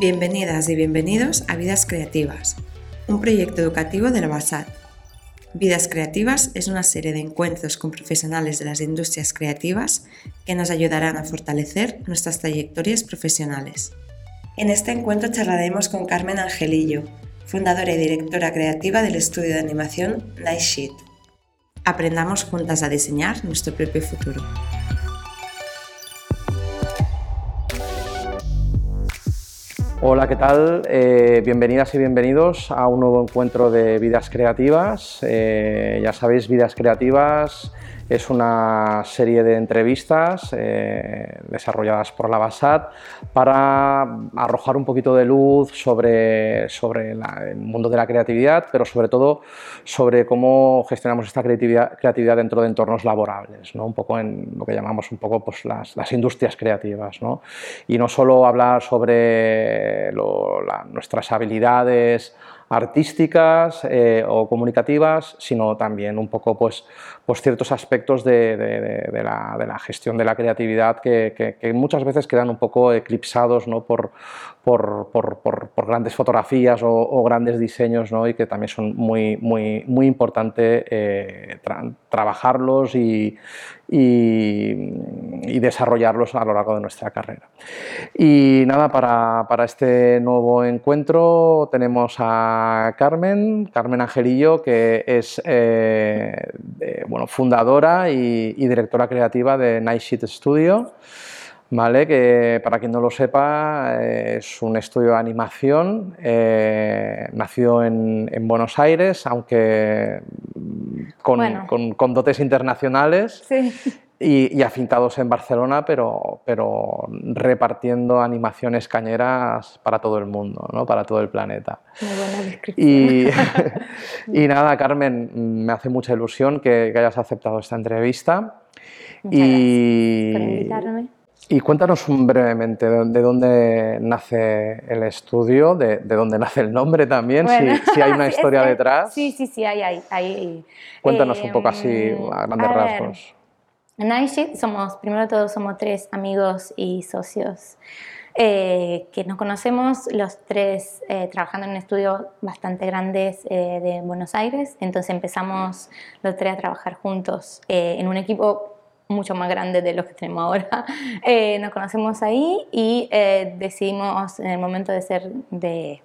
Bienvenidas y bienvenidos a Vidas Creativas, un proyecto educativo de la BASAT. Vidas Creativas es una serie de encuentros con profesionales de las industrias creativas que nos ayudarán a fortalecer nuestras trayectorias profesionales. En este encuentro charlaremos con Carmen Angelillo, fundadora y directora creativa del estudio de animación Night Sheet. Aprendamos juntas a diseñar nuestro propio futuro. Hola, ¿qué tal? Eh, bienvenidas y bienvenidos a un nuevo encuentro de Vidas Creativas. Eh, ya sabéis, Vidas Creativas es una serie de entrevistas eh, desarrolladas por la BASAT para arrojar un poquito de luz sobre, sobre el mundo de la creatividad, pero sobre todo sobre cómo gestionamos esta creatividad, creatividad dentro de entornos laborables, ¿no? un poco en lo que llamamos un poco pues, las, las industrias creativas. ¿no? Y no solo hablar sobre nuestras habilidades artísticas eh, o comunicativas, sino también un poco pues, pues ciertos aspectos de, la, gestión de la creatividad que, muchas veces quedan un poco eclipsados ¿no? por, por, grandes fotografías o, grandes diseños ¿no? y que también son muy, muy, muy importante eh, trabajarlos y, y, desarrollarlos a lo largo de nuestra carrera. Y nada, para, para este nuevo encuentro tenemos a Carmen, Carmen Angelillo, que es eh, fundadora y, directora creativa de Night Sheet Studio. ¿vale? que para quien no lo sepa es un estudio de animación, eh, nació en, en, Buenos Aires, aunque con, con, dotes internacionales. Y, y, afintados en Barcelona, pero, pero repartiendo animaciones cañeras para todo el mundo, ¿no? para todo el planeta. Muy buena descripción. Y, y nada, Carmen, me hace mucha ilusión que, que hayas aceptado esta entrevista. Muchas y, por invitarme. Y cuéntanos brevemente de dónde nace el estudio, de, dónde nace el nombre también, si, hay una historia detrás. Sí, sí, sí, hay. hay, hay Cuéntanos un poco así em, a grandes rasgos. En somos, primero de todo, somos tres amigos y socios eh, que nos conocemos los tres eh, trabajando en un estudio bastante grande eh, de Buenos Aires. Entonces empezamos los tres a trabajar juntos en un equipo mucho más grande de lo que tenemos ahora. Eh, nos conocemos ahí y eh, decidimos en el momento de ser, de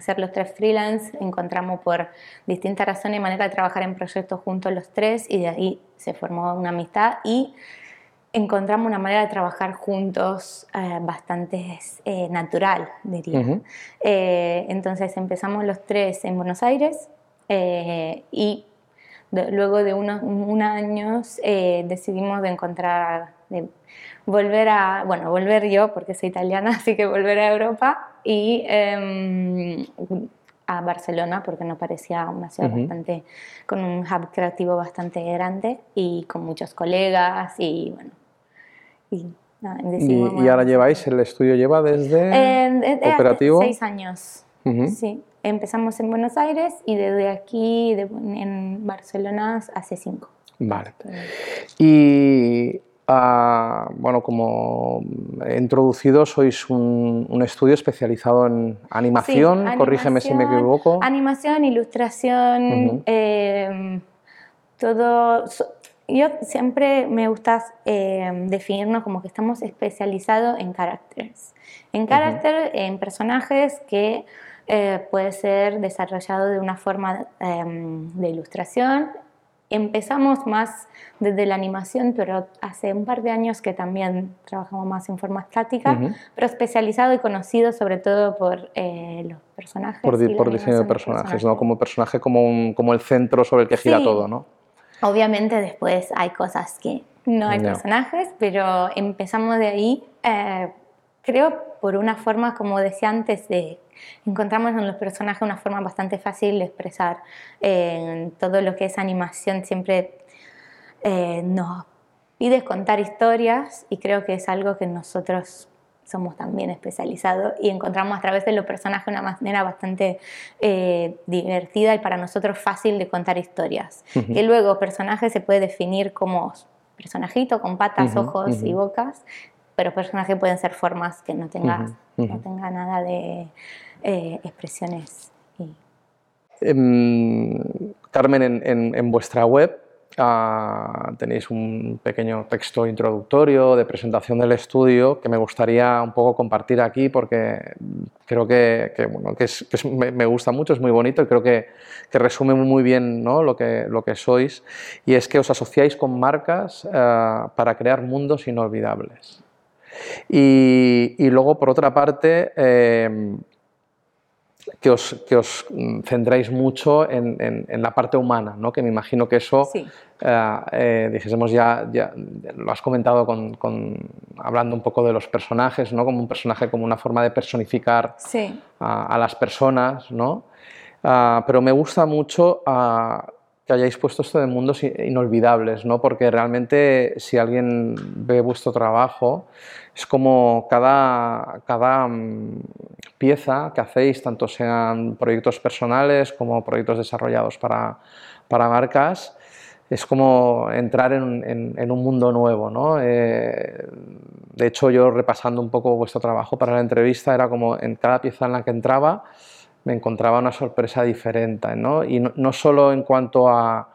ser los tres freelance, encontramos por distintas razones y manera de trabajar en proyectos juntos los tres y de ahí se formó una amistad y encontramos una manera de trabajar juntos eh, bastante natural, diría. entonces empezamos los tres en Buenos Aires y luego de unos años eh, decidimos de encontrar, de volver a, bueno, volver yo porque soy italiana, así que volver a Europa y em, a Barcelona porque nos parecía una ciudad bastante, con un hub creativo bastante grande y con muchos colegas y bueno. Y, ¿Y, ahora lleváis, el estudio lleva desde eh, operativo? Seis años, sí empezamos en Buenos Aires y desde aquí en Barcelona hace cinco. Vale. Y bueno, como he introducido, sois un, estudio especializado en animación, corrígeme si me equivoco. Animación, ilustración, em, todo. yo siempre me gusta em, definirnos como que estamos especializados en caracteres. En carácter, en personajes que eh, puede ser desarrollado de una forma em, de ilustración. Empezamos más desde la animación, pero hace un par de años que también trabajamos más en forma estática, pero especializado y conocido sobre todo por eh, los personajes. Por, por diseño de personajes, ¿no? Como personaje, como, un, como el centro sobre el que gira todo, ¿no? Obviamente después hay cosas que no hay personajes, pero empezamos de ahí, eh, creo, por una forma, como decía antes, de encontramos en los personajes una forma bastante fácil de expresar eh, todo lo que es animación. Siempre eh, nos pide contar historias y creo que es algo que nosotros somos también especializados y encontramos a través de los personajes una manera bastante eh, divertida y para nosotros fácil de contar historias. Que luego personaje se puede definir como personajito con patas, ojos y bocas pero personajes pueden ser formas que no tengan no tenga nada de eh, expresiones. Em, Carmen, en, en, vuestra web ah, tenéis un pequeño texto introductorio de presentación del estudio que me gustaría un poco compartir aquí porque creo que, bueno, que, es, me, gusta mucho, es muy bonito y creo que, que resume muy bien ¿no? lo, que, lo que sois y es que os asociáis con marcas ah, para crear mundos inolvidables. Y, luego, por otra parte, em, que, os, que, os, centráis mucho en, la parte humana, ¿no? que me imagino que eso, eh, eh, dijésemos ya, ya, lo has comentado con, hablando un poco de los personajes, ¿no? como un personaje como una forma de personificar a, las personas, ¿no? Ah, pero me gusta mucho ah, que hayáis puesto esto de mundos inolvidables, ¿no? porque realmente si alguien ve vuestro trabajo, es como cada, cada mm, pieza que hacéis, tanto sean proyectos personales como proyectos desarrollados para, para marcas, es como entrar en, un mundo nuevo. ¿no? Eh, de hecho, yo repasando un poco vuestro trabajo para la entrevista, era como en cada pieza en la que entraba, me encontraba una sorpresa diferente, ¿no? Y no, solo en cuanto a,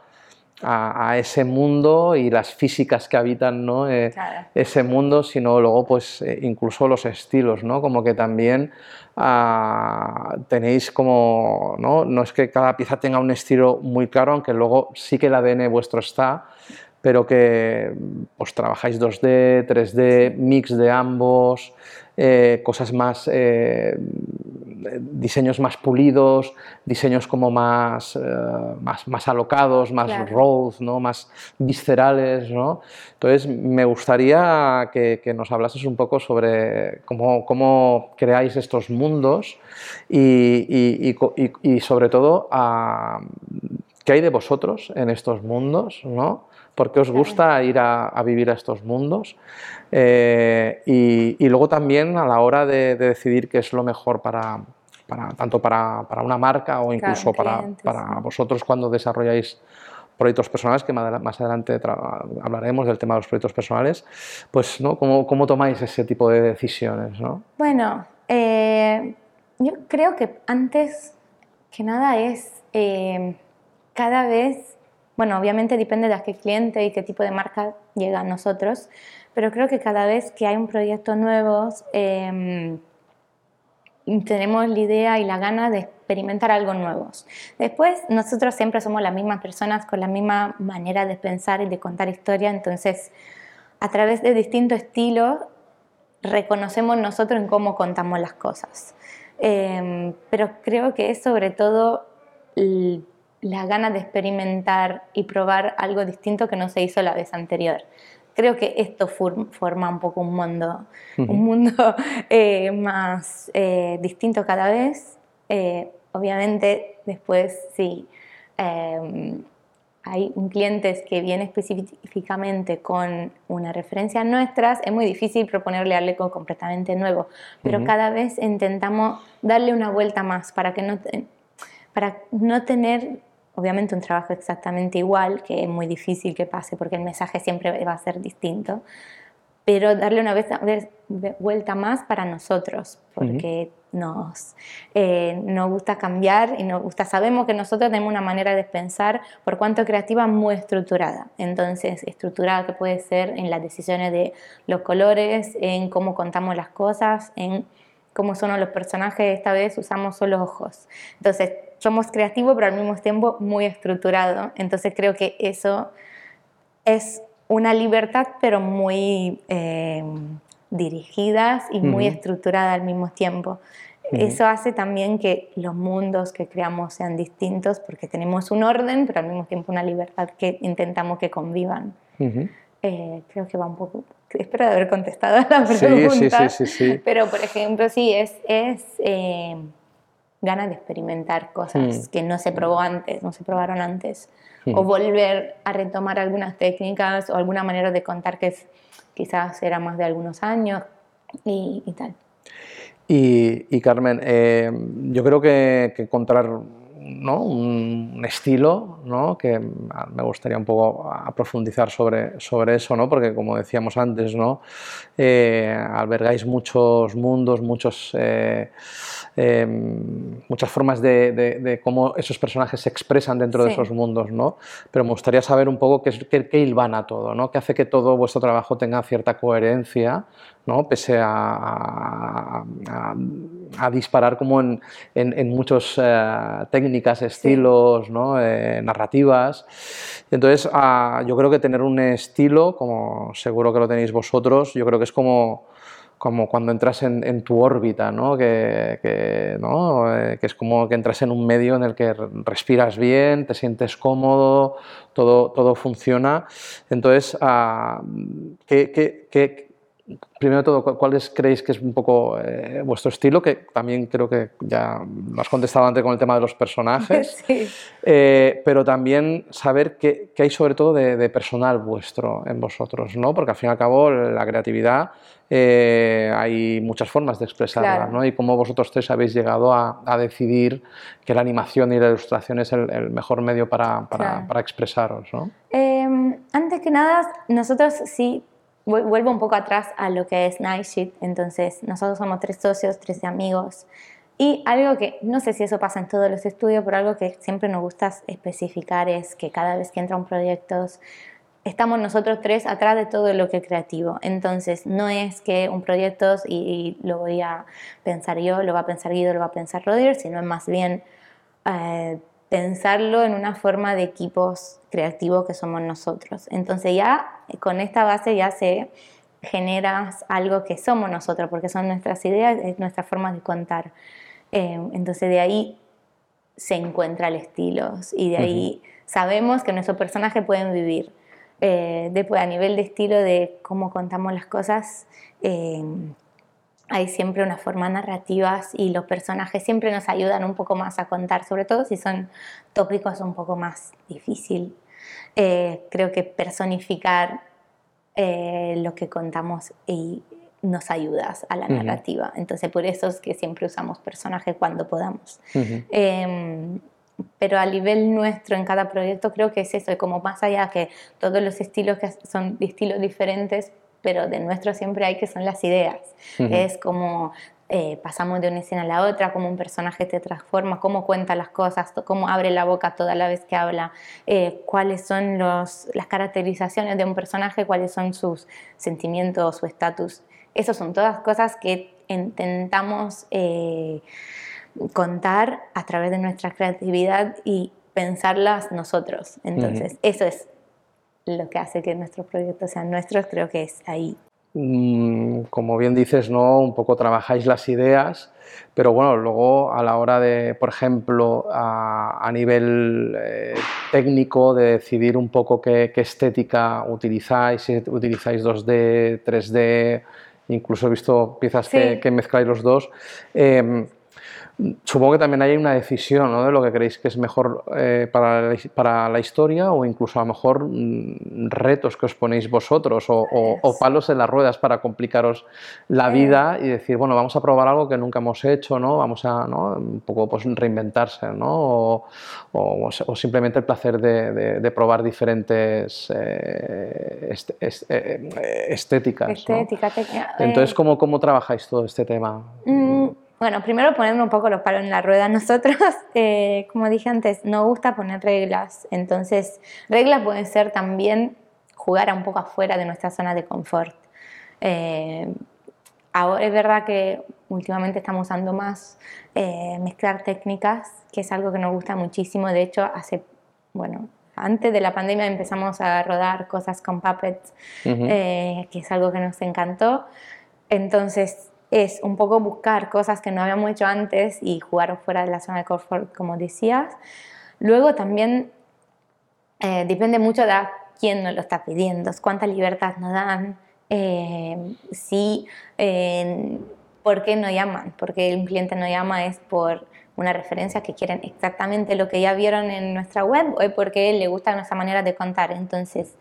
a, ese mundo y las físicas que habitan ¿no? Eh, ese mundo, sino luego pues eh, incluso los estilos, ¿no? Como que también ah, tenéis como, ¿no? no es que cada pieza tenga un estilo muy claro, aunque luego sí que el ADN vuestro está, pero que pues trabajáis 2D, 3D, mix de ambos, eh, cosas más diseños más pulidos, diseños como más, eh, más, más, alocados, más raw, ¿no? más viscerales. ¿no? Entonces, me gustaría que, que, nos hablases un poco sobre cómo, cómo creáis estos mundos y, y, y, sobre todo a, qué hay de vosotros en estos mundos, ¿no? ¿Por qué os gusta ir a, a vivir a estos mundos? Eh, y, luego también a la hora de, decidir qué es lo mejor para, para tanto para, para, una marca o incluso para, para, vosotros cuando desarrolláis proyectos personales, que más adelante hablaremos del tema de los proyectos personales, pues ¿no? ¿Cómo, cómo tomáis ese tipo de decisiones? ¿no? Bueno, eh, yo creo que antes que nada es eh, cada vez, bueno, obviamente depende de qué cliente y qué tipo de marca llega a nosotros, pero creo que cada vez que hay un proyecto nuevo, em, tenemos la idea y la gana de experimentar algo nuevo. Después, nosotros siempre somos las mismas personas con la misma manera de pensar y de contar historia, entonces, a través de distintos estilos, reconocemos nosotros en cómo contamos las cosas. Em, pero creo que es sobre todo la gana de experimentar y probar algo distinto que no se hizo la vez anterior. Creo que esto forma un poco un mundo, un mundo eh, más eh, distinto cada vez. Eh, obviamente después sí em, hay un cliente que viene específicamente con una referencia nuestras, es muy difícil proponerle algo completamente nuevo, pero cada vez intentamos darle una vuelta más para que no, para no tener obviamente un trabajo exactamente igual, que es muy difícil que pase porque el mensaje siempre va a ser distinto, pero darle una vez, vuelta más para nosotros, porque nos, eh, nos gusta cambiar y nos gusta, sabemos que nosotros tenemos una manera de pensar, por cuanto creativa, muy estructurada. Entonces, estructurada que puede ser en las decisiones de los colores, en cómo contamos las cosas, en cómo son los personajes, esta vez usamos solo ojos. Entonces, somos creativos, pero al mismo tiempo muy estructurado. Entonces, creo que eso es una libertad, pero muy eh, dirigidas y muy estructurada al mismo tiempo. Eso hace también que los mundos que creamos sean distintos porque tenemos un orden, pero al mismo tiempo una libertad que intentamos que convivan. Eh, creo que va un poco espero haber contestado a la pregunta. Sí, sí, sí, Pero, por ejemplo, sí, es, es eh, ganas de experimentar cosas mm. que no se probó antes, no se probaron antes. O mm. volver a retomar algunas técnicas o alguna manera de contar que es, quizás era más de algunos años y, y tal. Y, Carmen, eh, yo creo que, encontrar ¿no? un, estilo ¿no? que me gustaría un poco profundizar sobre, sobre eso, ¿no? porque como decíamos antes, ¿no? Eh, albergáis muchos mundos, muchos, eh, em, muchas formas de, de, cómo esos personajes se expresan dentro de esos mundos, ¿no? pero me gustaría saber un poco qué, qué, qué hilvana todo, ¿no? qué hace que todo vuestro trabajo tenga cierta coherencia, ¿no? pese a, a, disparar como en, en, muchas eh, técnicas, estilos, ¿no? Eh, narrativas. Entonces, ah, yo creo que tener un estilo, como seguro que lo tenéis vosotros, yo creo que es como, como cuando entras en, en tu órbita, ¿no? Que, que, ¿no? Eh, que, es como que entras en un medio en el que respiras bien, te sientes cómodo, todo, todo funciona. Entonces, ah, ¿qué, qué, qué primero de todo, ¿cuáles creéis que es un poco eh, vuestro estilo? Que también creo que ya lo has contestado antes con el tema de los personajes, eh, pero también saber qué, hay sobre todo de, personal vuestro en vosotros, ¿no? Porque al fin y al cabo la creatividad eh, hay muchas formas de expresarla, ¿no? Y cómo vosotros tres habéis llegado a, decidir que la animación y la ilustración es el, mejor medio para, para, para expresaros, ¿no? Em, antes que nada, nosotros sí vuelvo un poco atrás a lo que es Nightsheet. Entonces, nosotros somos tres socios, tres amigos. Y algo que, no sé si eso pasa en todos los estudios, pero algo que siempre nos gusta especificar es que cada vez que entra un proyecto, estamos nosotros tres atrás de todo lo que es creativo. Entonces, no es que un proyecto y, lo voy a pensar yo, lo va a pensar Guido, lo va a pensar Rodir, sino es más bien eh, pensarlo en una forma de equipos creativos que somos nosotros. Entonces ya con esta base ya se genera algo que somos nosotros, porque son nuestras ideas, es nuestra forma de contar. Eh, entonces de ahí se encuentra el estilo y de ahí sabemos que nuestros personajes pueden vivir. Eh, después a nivel de estilo de cómo contamos las cosas, eh, hay siempre una forma narrativas y los personajes siempre nos ayudan un poco más a contar, sobre todo si son tópicos un poco más difícil. Eh, creo que personificar eh, lo que contamos y nos ayuda a la narrativa. Entonces por eso es que siempre usamos personajes cuando podamos. Em, pero a nivel nuestro en cada proyecto creo que es eso, como más allá que todos los estilos que son estilos diferentes, pero de nuestro siempre hay que son las ideas. Es como eh, pasamos de una escena a la otra, cómo un personaje te transforma, cómo cuenta las cosas, cómo abre la boca toda la vez que habla, eh, cuáles son los, las caracterizaciones de un personaje, cuáles son sus sentimientos, su estatus. Esas son todas cosas que intentamos eh, contar a través de nuestra creatividad y pensarlas nosotros. Entonces, eso es lo que hace que nuestros proyectos sean nuestros, creo que es ahí. Mm, como bien dices, ¿no? un poco trabajáis las ideas, pero bueno, luego a la hora de, por ejemplo, a, nivel eh, técnico, de decidir un poco qué, estética utilizáis, si utilizáis 2D, 3D, incluso he visto piezas que, mezcláis los dos. Em, Supongo que también hay una decisión ¿no? de lo que creéis que es mejor eh, para, la, para, la, historia o incluso a lo mejor mm, retos que os ponéis vosotros o, o, palos en las ruedas para complicaros la vida y decir, bueno, vamos a probar algo que nunca hemos hecho, ¿no? vamos a ¿no? un poco pues, reinventarse ¿no? o, simplemente el placer de, de, probar diferentes eh, eh, estéticas. Estética, Entonces, ¿cómo, ¿cómo trabajáis todo este tema? Mm, bueno, primero poniendo un poco los palos en la rueda. Nosotros, eh, como dije antes, no gusta poner reglas. Entonces, reglas pueden ser también jugar un poco afuera de nuestra zona de confort. Eh, ahora es verdad que últimamente estamos usando más eh, mezclar técnicas, que es algo que nos gusta muchísimo. De hecho, hace, bueno, antes de la pandemia empezamos a rodar cosas con puppets, que es algo que nos encantó. Entonces, es un poco buscar cosas que no habíamos hecho antes y jugar fuera de la zona de confort, como decías. Luego también eh, depende mucho de quién nos lo está pidiendo, cuánta libertad nos dan, eh, si, eh, por qué no llaman, porque un cliente no llama es por una referencia que quieren exactamente lo que ya vieron en nuestra web o porque le gusta nuestra manera de contar. Entonces,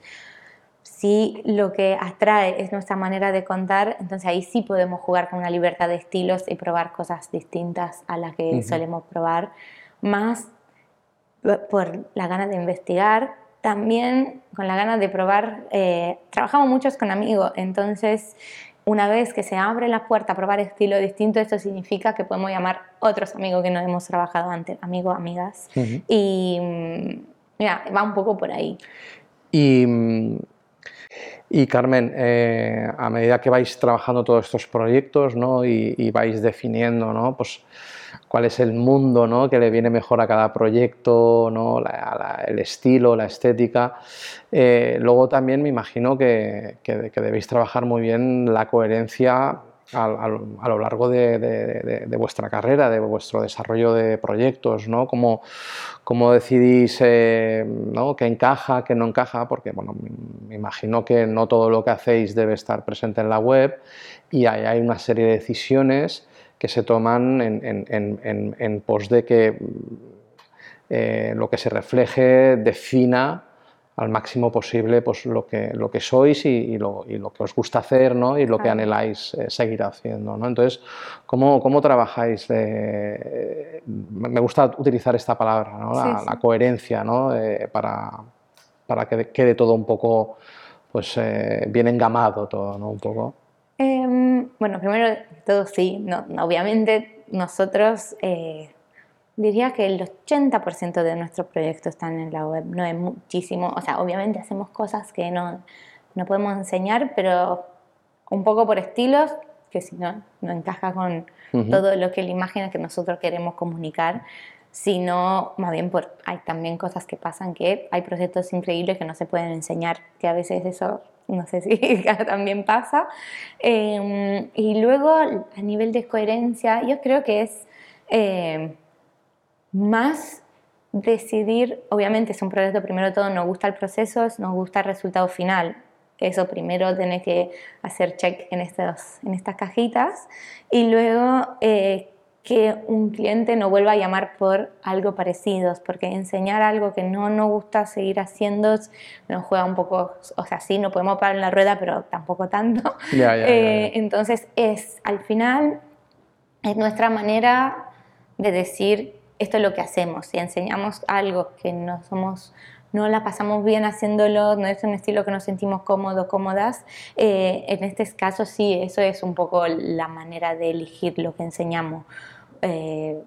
si lo que atrae es nuestra manera de contar, entonces ahí sí podemos jugar con una libertad de estilos y probar cosas distintas a las que solemos probar. Más por la ganas de investigar, también con la ganas de probar. Eh, trabajamos muchos con amigos, entonces una vez que se abre la puerta a probar estilos distintos, esto significa que podemos llamar otros amigos que no hemos trabajado antes, amigos, amigas. Y mm, mira, va un poco por ahí. Y, mm, y Carmen, eh, a medida que vais trabajando todos estos proyectos ¿no? y, vais definiendo, ¿no? pues cuál es el mundo ¿no? que le viene mejor a cada proyecto, ¿no? el estilo, la estética. Eh, luego también me imagino que, debéis trabajar muy bien la coherencia a, lo largo de, vuestra carrera, de vuestro desarrollo de proyectos, ¿no? Cómo, cómo decidís eh, ¿no? qué encaja, qué no encaja, porque bueno, me imagino que no todo lo que hacéis debe estar presente en la web y hay una serie de decisiones que se toman en, pos de que eh, lo que se refleje defina al máximo posible pues, lo, que, lo que sois y, lo, que os gusta hacer ¿no? y lo que anheláis eh, seguir haciendo. ¿no? Entonces, ¿cómo, cómo trabajáis? me gusta utilizar esta palabra, ¿no? la, coherencia, ¿no? para, para que quede todo un poco pues, eh, bien engamado todo, ¿no? un poco. Em, bueno, primero de todo sí, no, obviamente nosotros eh, diría que el 80% de nuestros proyectos están en la web, no es muchísimo, o sea, obviamente hacemos cosas que no, no podemos enseñar, pero un poco por estilos, que si no, no encaja con todo lo que la imagen que nosotros queremos comunicar, sino más bien por, hay también cosas que pasan que hay proyectos increíbles que no se pueden enseñar, que a veces eso no sé si también pasa. Em, y luego, a nivel de coherencia, yo creo que es eh, más decidir, obviamente es un proyecto, primero de todo nos gusta el proceso, nos gusta el resultado final. Eso primero tiene que hacer check en, estos, en estas cajitas y luego eh, que un cliente no vuelva a llamar por algo parecido, porque enseñar algo que no nos gusta seguir haciendo nos juega un poco, o sea, sí, no podemos parar en la rueda, pero tampoco tanto. Eh, entonces es, al final, es nuestra manera de decir, esto es lo que hacemos, si enseñamos algo que no somos no la pasamos bien haciéndolo, no es un estilo que nos sentimos cómodos, cómodas. Eh, en este caso sí, eso es un poco la manera de elegir lo que enseñamos. Eh,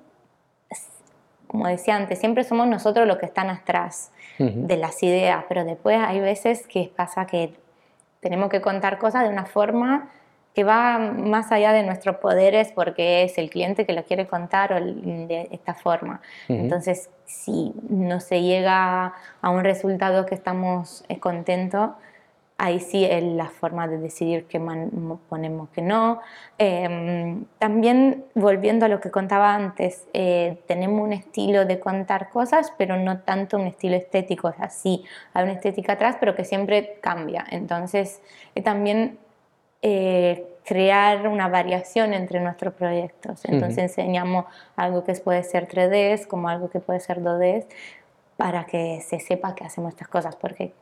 como decía antes, siempre somos nosotros los que están atrás de las ideas, pero después hay veces que pasa que tenemos que contar cosas de una forma que va más allá de nuestros poderes porque es el cliente que lo quiere contar o de esta forma. Entonces, si no se llega a un resultado que estamos eh, contentos, ahí sí es la forma de decidir qué ponemos que no. Em, también volviendo a lo que contaba antes, eh, tenemos un estilo de contar cosas, pero no tanto un estilo estético, o sea, sí, hay una estética atrás, pero que siempre cambia. Entonces, eh, también eh, crear una variación entre nuestros proyectos. Entonces enseñamos algo que puede ser 3D como algo que puede ser 2D para que se sepa que hacemos estas cosas, porque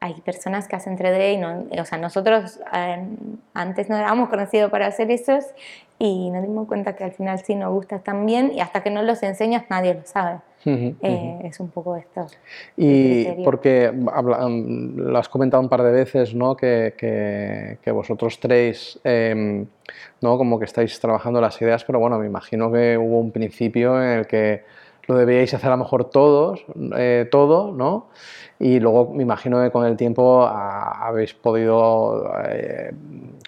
hay personas que hacen 3D y no, o sea, nosotros eh, antes no éramos conocidos para hacer eso y nos dimos cuenta que al final sí nos gusta también y hasta que no los enseñas nadie lo sabe. Eh, es un poco esto. Y porque lo has comentado un par de veces, ¿no? Que, que, vosotros tres, em, ¿no? Como que estáis trabajando las ideas, pero bueno, me imagino que hubo un principio en el que lo debíais hacer a lo mejor todos, eh, todo, ¿no? Y luego me imagino que con el tiempo habéis podido eh,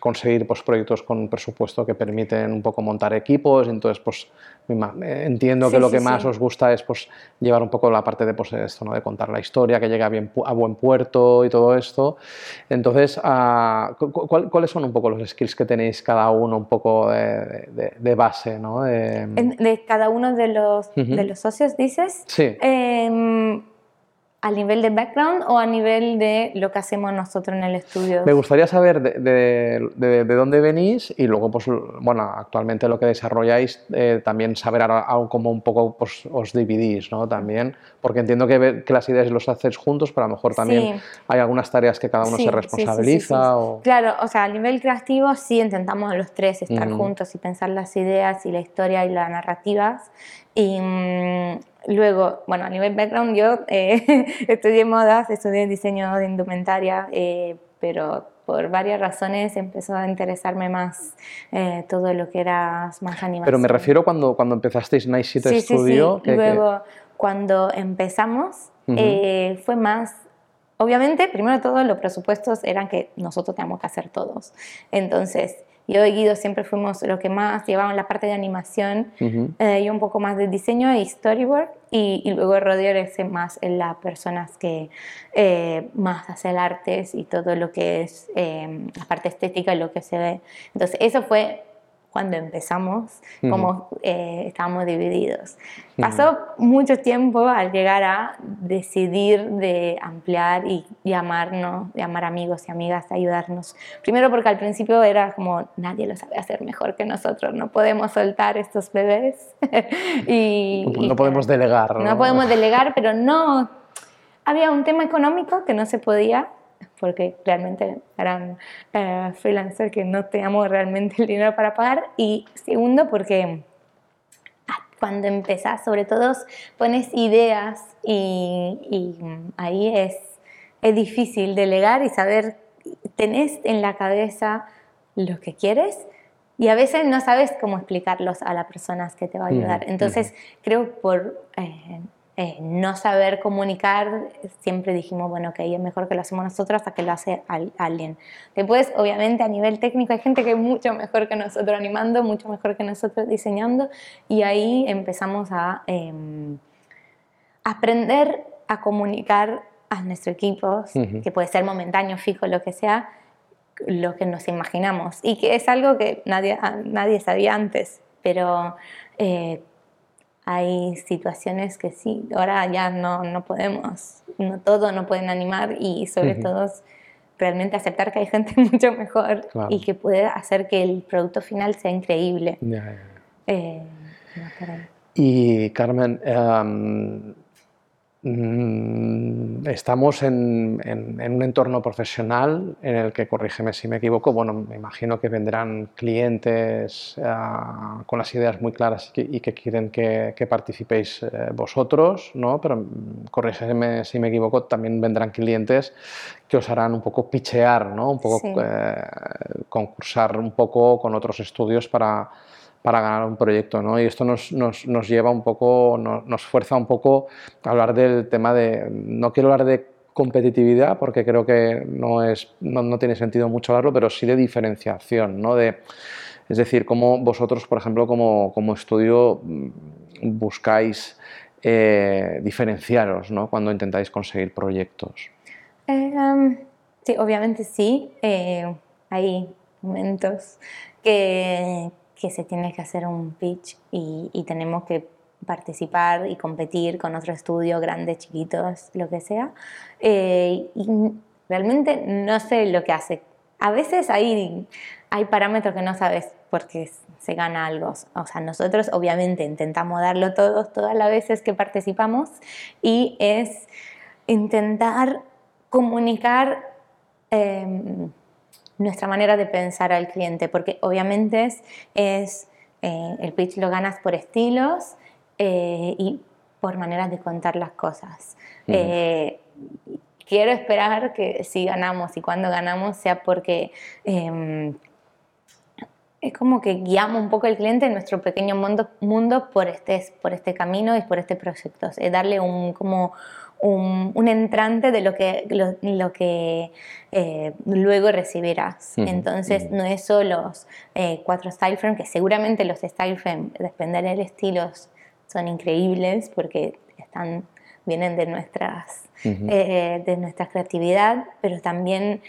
conseguir pues, proyectos con presupuesto que permiten un poco montar equipos, entonces pues entiendo que lo que más os gusta es pues, llevar un poco la parte de, pues, esto, ¿no? de contar la historia, que llegue a, bien, a buen puerto y todo esto. Entonces, ah, ¿cuáles son un poco los skills que tenéis cada uno un poco de, base? ¿no? De, cada uno de los, de los socios, dices? Sí. Em, a nivel de background o a nivel de lo que hacemos nosotros en el estudio? Me gustaría saber de, de, de, dónde venís y luego, pues, bueno, actualmente lo que desarrolláis, eh, también saber cómo un poco pues, os dividís, ¿no? También, porque entiendo que, que, las ideas los hacéis juntos, pero a lo mejor también hay algunas tareas que cada uno se responsabiliza. o... Claro, o sea, a nivel creativo sí intentamos los tres estar juntos y pensar las ideas y la historia y las narrativas. Y, mm, luego, bueno, a nivel background yo eh, estudié modas, estudié diseño de indumentaria, eh, pero por varias razones empezó a interesarme más eh, todo lo que era más animación. Pero me refiero cuando, cuando empezasteis Night City sí, Studio. Sí, sí. Luego, cuando empezamos, fue más Obviamente, primero de todo, los presupuestos eran que nosotros teníamos que hacer todos. Entonces, yo y Guido siempre fuimos los que más llevaban la parte de animación eh, y un poco más de diseño y storyboard. Y, y luego Rodier es más en las personas que eh, más hacen artes y todo lo que es eh, la parte estética y lo que se ve. Entonces, eso fue cuando empezamos, como eh, estábamos divididos. Pasó mucho tiempo al llegar a decidir de ampliar y llamarnos, llamar amigos y amigas, ayudarnos. Primero porque al principio era como nadie lo sabe hacer mejor que nosotros, no podemos soltar estos bebés. y, no podemos delegar. ¿no? no podemos delegar, pero no... Había un tema económico que no se podía porque realmente eran eh, freelancers que no teníamos realmente el dinero para pagar. Y segundo, porque ah, cuando empezás, sobre todo, pones ideas y, y ahí es, es difícil delegar y saber, tenés en la cabeza lo que quieres y a veces no sabes cómo explicarlos a las personas que te va a ayudar. Entonces, creo por eh, eh, no saber comunicar, siempre dijimos, bueno, que es mejor que lo hacemos nosotros hasta que lo hace alguien. Después, obviamente, a nivel técnico hay gente que es mucho mejor que nosotros animando, mucho mejor que nosotros diseñando, y ahí empezamos a em, aprender a comunicar a nuestro equipo, que puede ser momentáneo, fijo, lo que sea, lo que nos imaginamos, y que es algo que nadie, nadie sabía antes, pero... Eh, hay situaciones que sí, ahora ya no, no podemos, no todo no pueden animar y sobre todo realmente aceptar que hay gente mucho mejor y que puede hacer que el producto final sea increíble. Eh, y Carmen, em, estamos en, un entorno profesional en el que, corrígeme si me equivoco, bueno, me imagino que vendrán clientes ah, con las ideas muy claras y que, quieren que, participéis eh, vosotros, ¿no? Pero mm, corrígeme si me equivoco, también vendrán clientes que os harán un poco pichear, ¿no? Un poco eh, concursar un poco con otros estudios para para ganar un proyecto. ¿no? Y esto nos, nos, nos lleva un poco, nos, fuerza un poco a hablar del tema de, no quiero hablar de competitividad porque creo que no, es, no, no tiene sentido mucho hablarlo, pero sí de diferenciación. ¿no? De, es decir, cómo vosotros, por ejemplo, como, como estudio mm, buscáis eh, diferenciaros ¿no? cuando intentáis conseguir proyectos. Eh, sí, obviamente sí. Eh, hay momentos que, que se tiene que hacer un pitch y, tenemos que participar y competir con otro estudio, grandes, chiquitos, lo que sea. Eh, y realmente no sé lo que hace. A veces hay, hay parámetros que no sabes porque se gana algo. O sea, nosotros obviamente intentamos darlo todos, todas las veces que participamos y es intentar comunicar eh, nuestra manera de pensar al cliente, porque obviamente es, es eh, el pitch lo ganas por estilos eh, y por maneras de contar las cosas. Eh, quiero esperar que si ganamos y cuando ganamos sea porque em, es como que guiamos un poco al cliente en nuestro pequeño mundo, mundo por, este, por este camino y por este proyecto. Es darle un, como un, entrante de lo que, lo, que eh, luego recibirás. Entonces, no es solo los eh, cuatro style frame, que seguramente los style frame, depender del estilo, son increíbles porque están, vienen de, nuestras, eh, de nuestra creatividad, pero también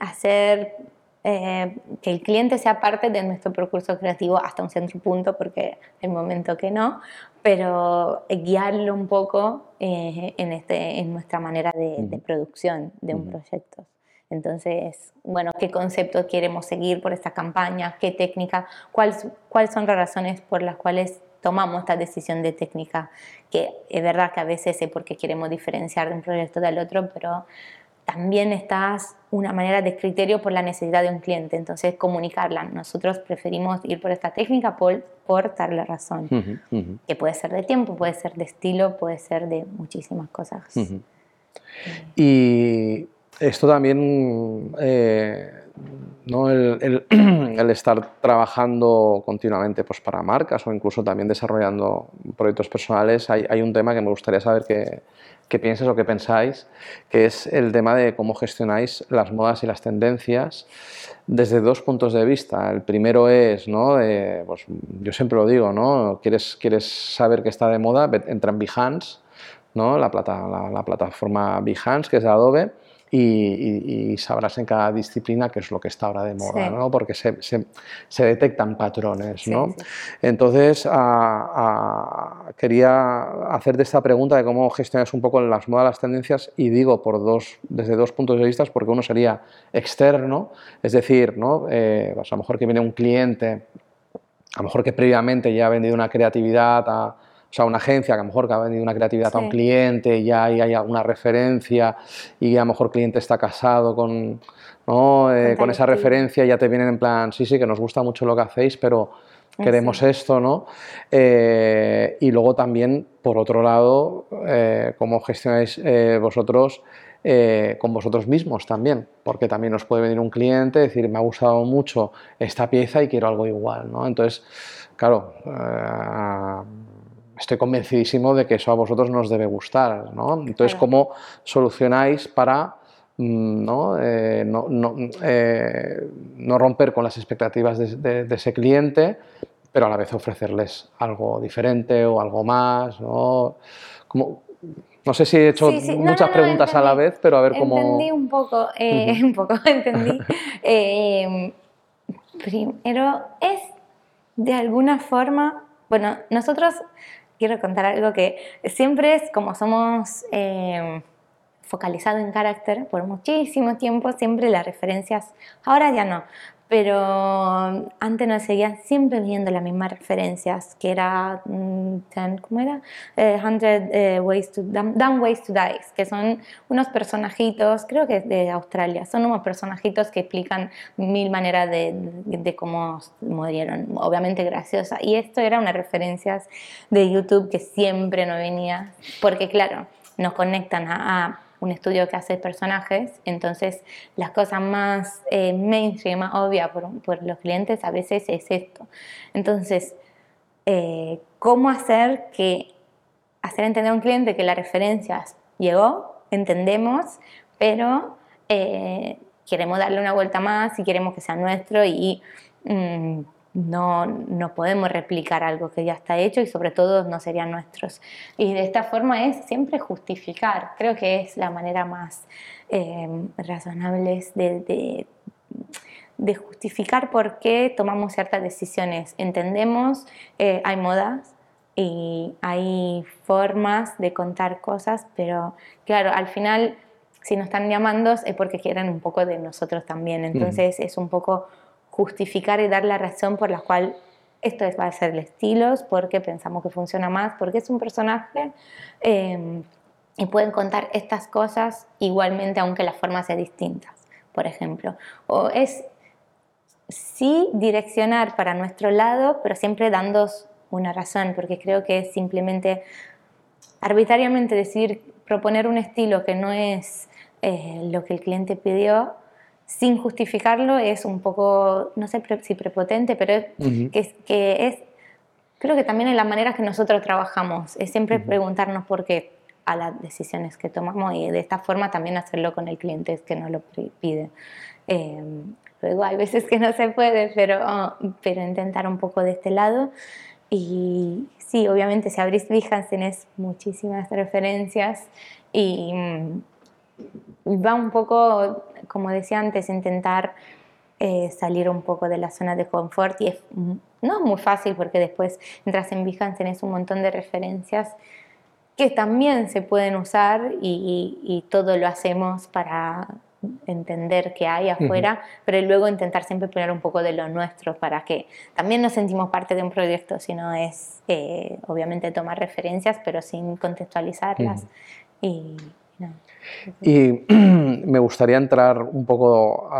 hacer que el cliente sea parte de nuestro percurso creativo hasta un cierto punto, porque el momento que no, pero guiarlo un poco eh, en, este, en nuestra manera de, producción de un proyecto. Entonces, bueno, ¿qué concepto queremos seguir por esta campaña? ¿Qué técnica? ¿Cuáles son las razones por las cuales tomamos esta decisión de técnica? Que es verdad que a veces es porque queremos diferenciar de un proyecto del otro, pero también estás una manera de criterio por la necesidad de un cliente, entonces comunicarla. Nosotros preferimos ir por esta técnica por, por darle razón, que puede ser de tiempo, puede ser de estilo, puede ser de muchísimas cosas. Y esto también, eh, el, estar trabajando continuamente pues, para marcas o incluso también desarrollando proyectos personales, hay, un tema que me gustaría saber que, que pienses o que pensáis, que es el tema de cómo gestionáis las modas y las tendencias desde dos puntos de vista. El primero es, ¿no? pues yo siempre lo digo, ¿no? ¿Quieres, quieres saber qué está de moda, entra en Behance, ¿no? la, plata, la plataforma Behance, que es Adobe, y, sabrás en cada disciplina qué es lo que está ahora de moda, ¿no? porque se, se, detectan patrones. ¿no? Entonces, quería hacerte esta pregunta de cómo gestionas un poco las modas, las tendencias, y digo por dos, desde dos puntos de vista, porque uno sería externo, es decir, ¿no? Eh, pues a lo mejor que viene un cliente, a lo mejor que previamente ya ha vendido una creatividad a o sea, una agencia que a lo mejor que ha vendido una creatividad a un cliente, ya hay, hay alguna referencia y a lo mejor el cliente está casado con, ¿no? Eh, con esa referencia, ya te vienen en plan, sí, sí, que nos gusta mucho lo que hacéis, pero queremos esto, ¿no? Eh, y luego también, por otro lado, eh, cómo gestionáis vosotros con vosotros mismos también, porque también os puede venir un cliente, decir, me ha gustado mucho esta pieza y quiero algo igual, ¿no? Entonces, claro, estoy convencidísimo de que eso a vosotros nos debe gustar, ¿no? Entonces, ¿cómo solucionáis para mm, ¿no? Eh, eh, no, romper con las expectativas de, ese cliente, pero a la vez ofrecerles algo diferente o algo más, ¿no? Como, no sé si he hecho muchas preguntas a la vez, pero a ver cómo... Entendí un poco, eh, un poco, entendí. primero, es de alguna forma, bueno, nosotros quiero contar algo que siempre es como somos eh, focalizados en carácter por muchísimo tiempo, siempre las referencias, ahora ya no, pero antes nos seguían siempre viendo las mismas referencias, que era, mm, ¿cómo era? 100 eh, eh, ways to, dumb, Ways to Die, que son unos personajitos, creo que es de Australia, son unos personajitos que explican mil maneras de, cómo murieron, obviamente graciosa. Y esto era unas referencias de YouTube que siempre no venía, porque claro, nos conectan a un estudio que hace personajes, entonces las cosas más eh, mainstream, más obvias por, los clientes a veces es esto. Entonces, eh, ¿cómo hacer que hacer entender a un cliente que la referencia llegó, entendemos, pero eh, queremos darle una vuelta más y queremos que sea nuestro y mm, no, no, podemos replicar algo que ya está hecho y sobre todo no serían nuestros. Y de esta forma es siempre justificar, creo que es la manera más eh, razonable de, de, justificar por qué tomamos ciertas decisiones. Entendemos, eh, hay modas, y hay formas de contar cosas, pero claro, al final si nos están llamando es porque quieren un poco de nosotros también, entonces es un poco justificar y dar la razón por la cual esto va a ser el estilo, porque pensamos que funciona más, porque es un personaje em, y pueden contar estas cosas igualmente aunque las formas sean distintas, por ejemplo. O es sí direccionar para nuestro lado, pero siempre dando una razón, porque creo que es simplemente arbitrariamente decir, proponer un estilo que no es eh, lo que el cliente pidió, sin justificarlo es un poco, no sé si prepotente, pero que, que, es, creo que también en la manera que nosotros trabajamos, es siempre preguntarnos por qué a las decisiones que tomamos y de esta forma también hacerlo con el cliente es que nos lo pide. Eh, luego hay veces que no se puede, pero, pero intentar un poco de este lado. Y sí, obviamente si abrís Behance tenés muchísimas referencias y va un poco, como decía antes, intentar eh, salir un poco de la zona de confort y es, no es muy fácil porque después entras en Behance, tenés un montón de referencias que también se pueden usar y, todo lo hacemos para entender qué hay afuera, pero luego intentar siempre poner un poco de lo nuestro para que también nos sentimos parte de un proyecto, sino es eh, obviamente tomar referencias, pero sin contextualizarlas. y, Y me gustaría entrar un poco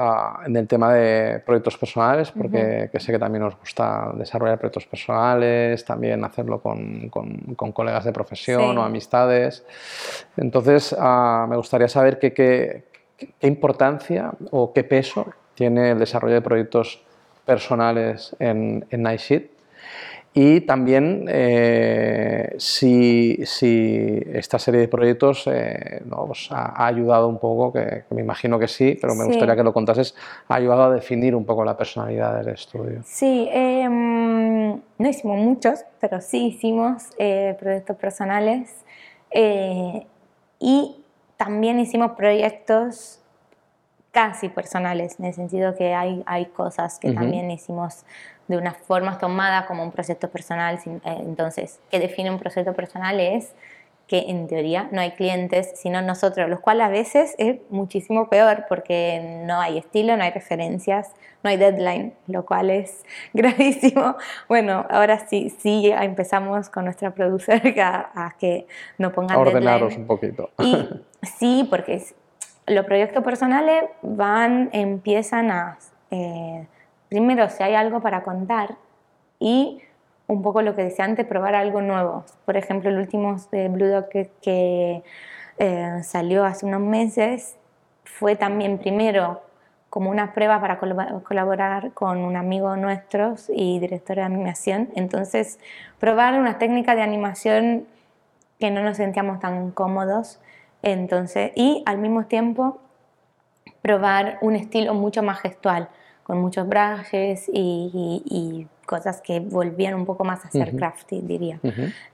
en el tema de proyectos personales, porque sé que también nos gusta desarrollar proyectos personales, también hacerlo con, con, colegas de profesión o amistades. Entonces, ah, me gustaría saber qué, qué, qué importancia o qué peso tiene el desarrollo de proyectos personales en, en y también eh, si, si, esta serie de proyectos eh, os ha, ayudado un poco, que, me imagino que sí, pero me gustaría que lo contases, ha ayudado a definir un poco la personalidad del estudio. Sí, em, no hicimos muchos, pero sí hicimos eh, proyectos personales y también hicimos proyectos casi personales, en el sentido que hay, hay cosas que también hicimos de una forma tomada como un proyecto personal. Eh, entonces, ¿qué define un proyecto personal? Es que en teoría no hay clientes, sino nosotros, lo cual a veces es muchísimo peor porque no hay estilo, no hay referencias, no hay deadline, lo cual es gravísimo. Bueno, ahora sí, sí empezamos con nuestra productora a, que no pongan a ordenaros un poquito. Y, sí, porque los proyectos personales van, empiezan a... Eh, primero si hay algo para contar y un poco lo que decía antes, probar algo nuevo. Por ejemplo, el último de Blue Dog que, eh, salió hace unos meses fue también primero como una prueba para colaborar con un amigo nuestro y director de animación. Entonces, probar una técnica de animación que no nos sentíamos tan cómodos. Entonces, y al mismo tiempo probar un estilo mucho más gestual con muchos brushes y, cosas que volvían un poco más a ser crafty, diría.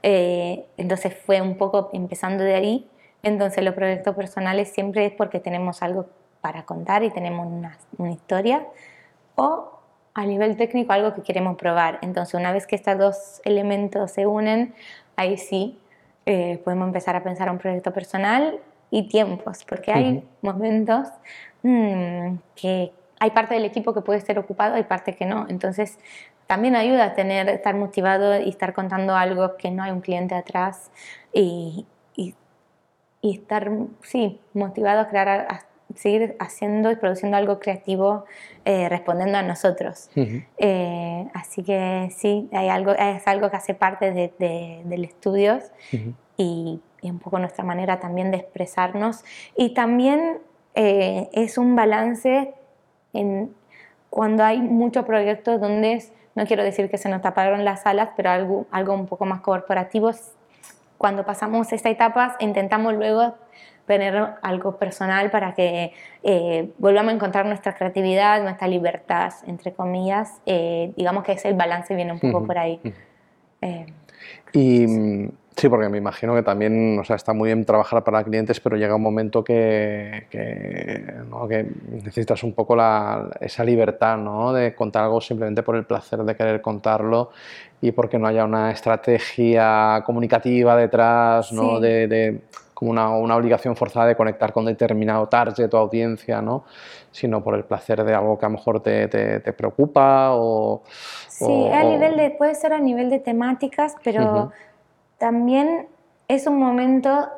Eh, entonces fue un poco empezando de ahí. Entonces los proyectos personales siempre es porque tenemos algo para contar y tenemos una, una historia o a nivel técnico algo que queremos probar. Entonces una vez que estos dos elementos se unen, ahí sí eh, podemos empezar a pensar un proyecto personal y tiempos, porque hay momentos mm, que hay parte del equipo que puede estar ocupado, hay parte que no. Entonces, también ayuda a tener, estar motivado y estar contando algo que no hay un cliente atrás y, y, estar, sí, motivado a crear, a, seguir haciendo y produciendo algo creativo eh, respondiendo a nosotros. Eh, así que sí, hay algo, es algo que hace parte de, del estudio y, y, un poco nuestra manera también de expresarnos. Y también eh, es un balance cuando hay muchos proyectos donde, no quiero decir que se nos taparon las alas, pero algo, algo un poco más corporativo, cuando pasamos esta etapa intentamos luego tener algo personal para que eh, volvamos a encontrar nuestra creatividad, nuestra libertad, entre comillas. Eh, digamos que es el balance viene un poco por ahí. Eh, y Sí, porque me imagino que también o sea, está muy bien trabajar para clientes, pero llega un momento que, que, necesitas un poco la, esa libertad ¿no? de contar algo simplemente por el placer de querer contarlo y porque no haya una estrategia comunicativa detrás, ¿no? de, de, como una, una, obligación forzada de conectar con determinado target o audiencia, ¿no? sino por el placer de algo que a lo mejor te, te, te preocupa o... Sí, a nivel de, puede ser a nivel de temáticas, pero también es un momento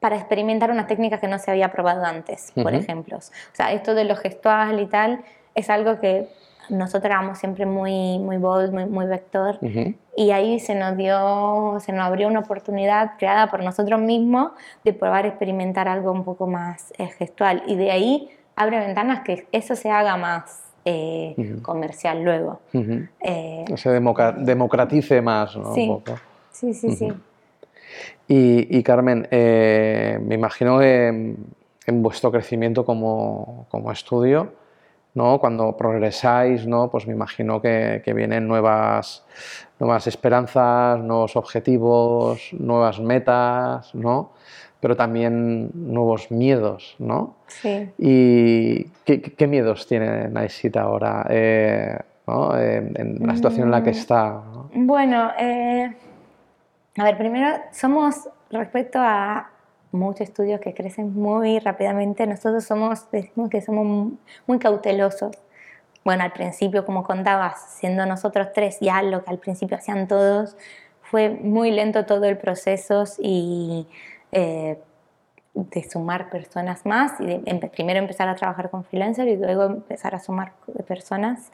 para experimentar una técnica que no se había probado antes, por ejemplo. O sea, esto de lo gestual y tal es algo que nosotros éramos siempre muy, muy bold, muy, muy vector, y ahí se nos dio, se nos abrió una oportunidad creada por nosotros mismos de probar experimentar algo un poco más eh, gestual, y de ahí abre ventanas que eso se haga más eh, comercial luego. Eh, se democratice más, ¿no? Sí. Un poco. Sí, sí, sí. Y, Carmen, eh, me imagino que en vuestro crecimiento como, estudio, ¿no? cuando progresáis, ¿no? pues me imagino que, vienen nuevas, nuevas esperanzas, nuevos objetivos, nuevas metas, ¿no? pero también nuevos miedos. ¿no? Sí. ¿Y qué, miedos tiene Naisita ahora eh, en, la situación en la que mm, está? Bueno, eh, a ver, primero, somos, respecto a muchos estudios que crecen muy rápidamente, nosotros somos, decimos que somos muy cautelosos. Bueno, al principio, como contabas, siendo nosotros tres, ya lo que al principio hacían todos, fue muy lento todo el proceso y eh, de sumar personas más y de primero empezar a trabajar con freelancers y luego empezar a sumar personas.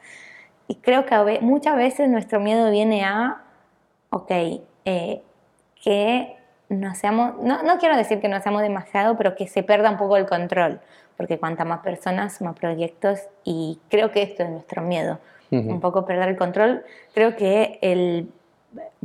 Y creo que muchas veces nuestro miedo viene a, ok, eh, que no seamos, no, no, quiero decir que no seamos demasiado, pero que se pierda un poco el control, porque cuanta más personas, más proyectos, y creo que esto es nuestro miedo, un poco perder el control. Creo que el,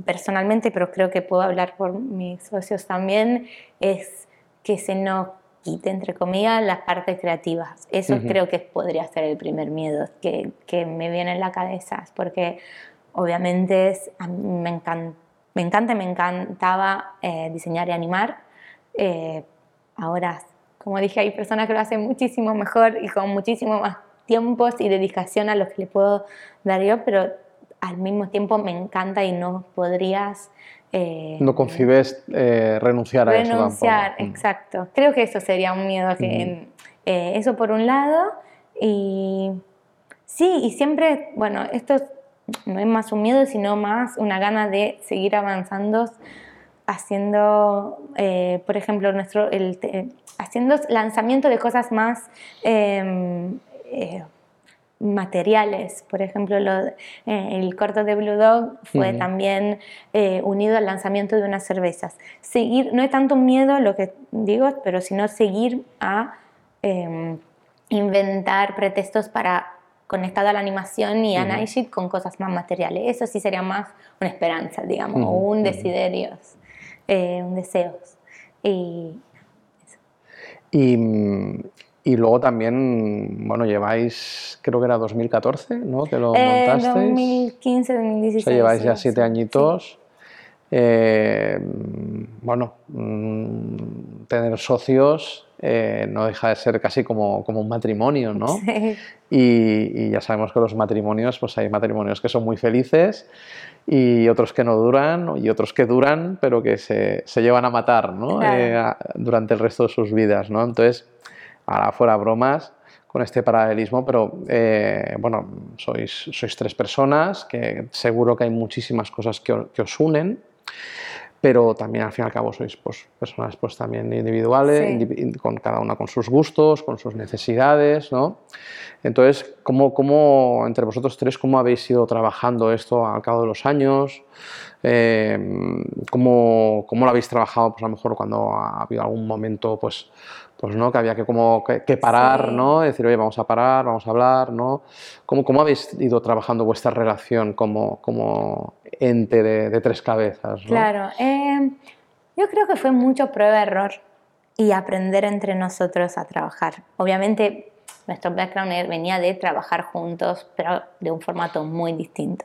personalmente, pero creo que puedo hablar por mis socios también, es que se nos quite, entre comillas, las partes creativas. Eso creo que podría ser el primer miedo que, que me viene en la cabeza, porque obviamente es, me, encanta, me encanta, me encantaba eh, diseñar y animar. Eh, ahora, como dije, hay personas que lo hacen muchísimo mejor y con muchísimo más tiempos y dedicación a lo que le puedo dar yo, pero al mismo tiempo me encanta y no podrías... Eh, no concibes renunciar a eso Renunciar, mm. exacto. Creo que eso sería un miedo. Que, eh, eso por un lado. Y sí, y siempre, bueno, esto no es más un miedo, sino más una gana de seguir avanzando haciendo, por ejemplo, nuestro, el, haciendo lanzamiento de cosas más em, materiales. Por ejemplo, eh, el corto de Blue Dog fue también eh, unido al lanzamiento de unas cervezas. Seguir, no es tanto miedo lo que digo, pero sino seguir a em, inventar pretextos para conectar a la animación y a Nightshade con cosas más materiales. Eso sí sería más una esperanza, digamos, o un desiderios, eh, un deseos. Y, y y luego también, bueno, lleváis, creo que era 2014, ¿no? Que lo eh, montasteis. 2015, 2016. O sea, lleváis ya siete añitos. Eh, bueno, mm, tener socios eh, no deja de ser casi como, como un matrimonio, ¿no? Sí. Y, y, ya sabemos que los matrimonios, pues hay matrimonios que son muy felices y otros que no duran y otros que duran, pero que se, se llevan a matar, ¿no? Eh, durante el resto de sus vidas, ¿no? Entonces, ahora fuera bromas con este paralelismo, pero eh, bueno, sois, sois tres personas, que seguro que hay muchísimas cosas que, os unen, pero también al fin y al cabo sois pues, personas pues, también individuales, con cada una con sus gustos, con sus necesidades, ¿no? Entonces, ¿cómo, ¿cómo, entre vosotros tres, cómo habéis ido trabajando esto al cabo de los años? Eh, ¿cómo, ¿cómo, lo habéis trabajado, pues a lo mejor cuando ha habido algún momento, pues, pues no, que había que como que, parar, ¿no? Decir, oye, vamos a parar, vamos a hablar, ¿no? ¿Cómo, cómo habéis ido trabajando vuestra relación como, como ente de, tres cabezas? Claro, eh, yo creo que fue mucho prueba-error y aprender entre nosotros a trabajar. Obviamente nuestro background venía de trabajar juntos, pero de un formato muy distinto,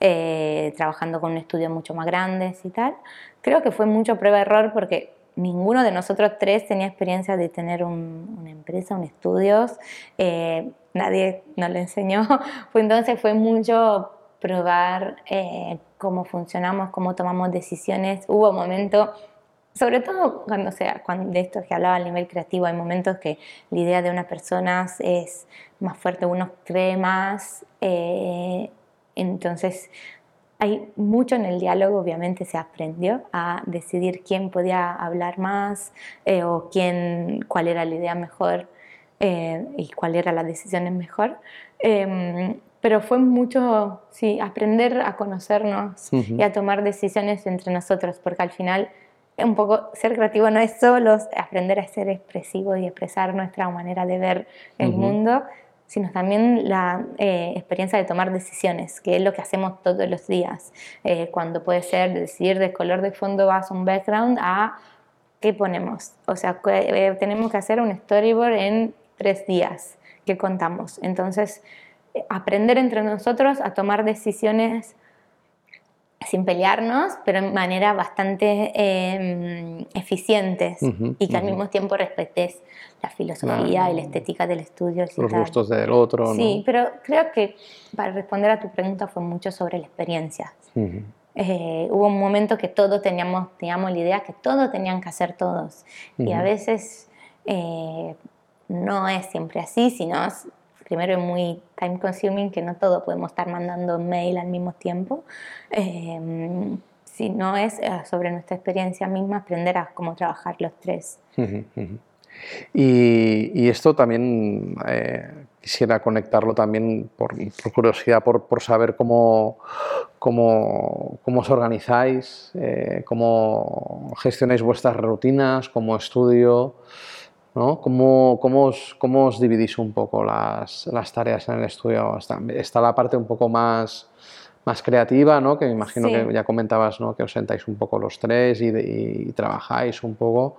eh, trabajando con un estudio mucho más grandes y tal. Creo que fue mucho prueba-error porque ninguno de nosotros tres tenía experiencia de tener una empresa, un estudio, eh, nadie nos lo enseñó, pues entonces fue mucho probar eh, cómo funcionamos, cómo tomamos decisiones. Hubo momentos, sobre todo cuando sea, cuando de esto que hablaba a nivel creativo, hay momentos que la idea de una persona es más fuerte, uno cree más, eh, entonces hay mucho en el diálogo, obviamente se aprendió a decidir quién podía hablar más eh, o quién, cuál era la idea mejor eh, y cuál era la decisión mejor. Em, pero fue mucho, sí, aprender a conocernos y a tomar decisiones entre nosotros, porque al final un poco ser creativo no es solo aprender a ser expresivo y expresar nuestra manera de ver el mundo, sino también la eh, experiencia de tomar decisiones, que es lo que hacemos todos los días, eh, cuando puede ser decidir de color de fondo vas un background a qué ponemos. O sea, eh, tenemos que hacer un storyboard en tres días que contamos. Entonces, aprender entre nosotros a tomar decisiones sin pelearnos, pero en manera bastante em, eficientes y que al mismo tiempo respetes la filosofía y la estética del estudio. Los gustos del otro. Sí, pero creo que para responder a tu pregunta fue mucho sobre la experiencia. Eh, hubo un momento que todos teníamos, teníamos la idea que todos tenían que hacer todos. Y a veces eh, no es siempre así, sino primero es muy time consuming, que no todo podemos estar mandando mail al mismo tiempo. Eh, si no es eh, sobre nuestra experiencia misma, aprender a cómo trabajar los tres. Y, esto también eh, quisiera conectarlo también por, curiosidad, por, saber cómo, cómo, os organizáis, eh, cómo gestionáis vuestras rutinas como estudio, ¿no? ¿Cómo, cómo, os, ¿Cómo, os, dividís un poco las, las tareas en el estudio? está la parte un poco más más creativa, ¿no? que me imagino que ya comentabas ¿no? que os sentáis un poco los tres y, trabajáis un poco,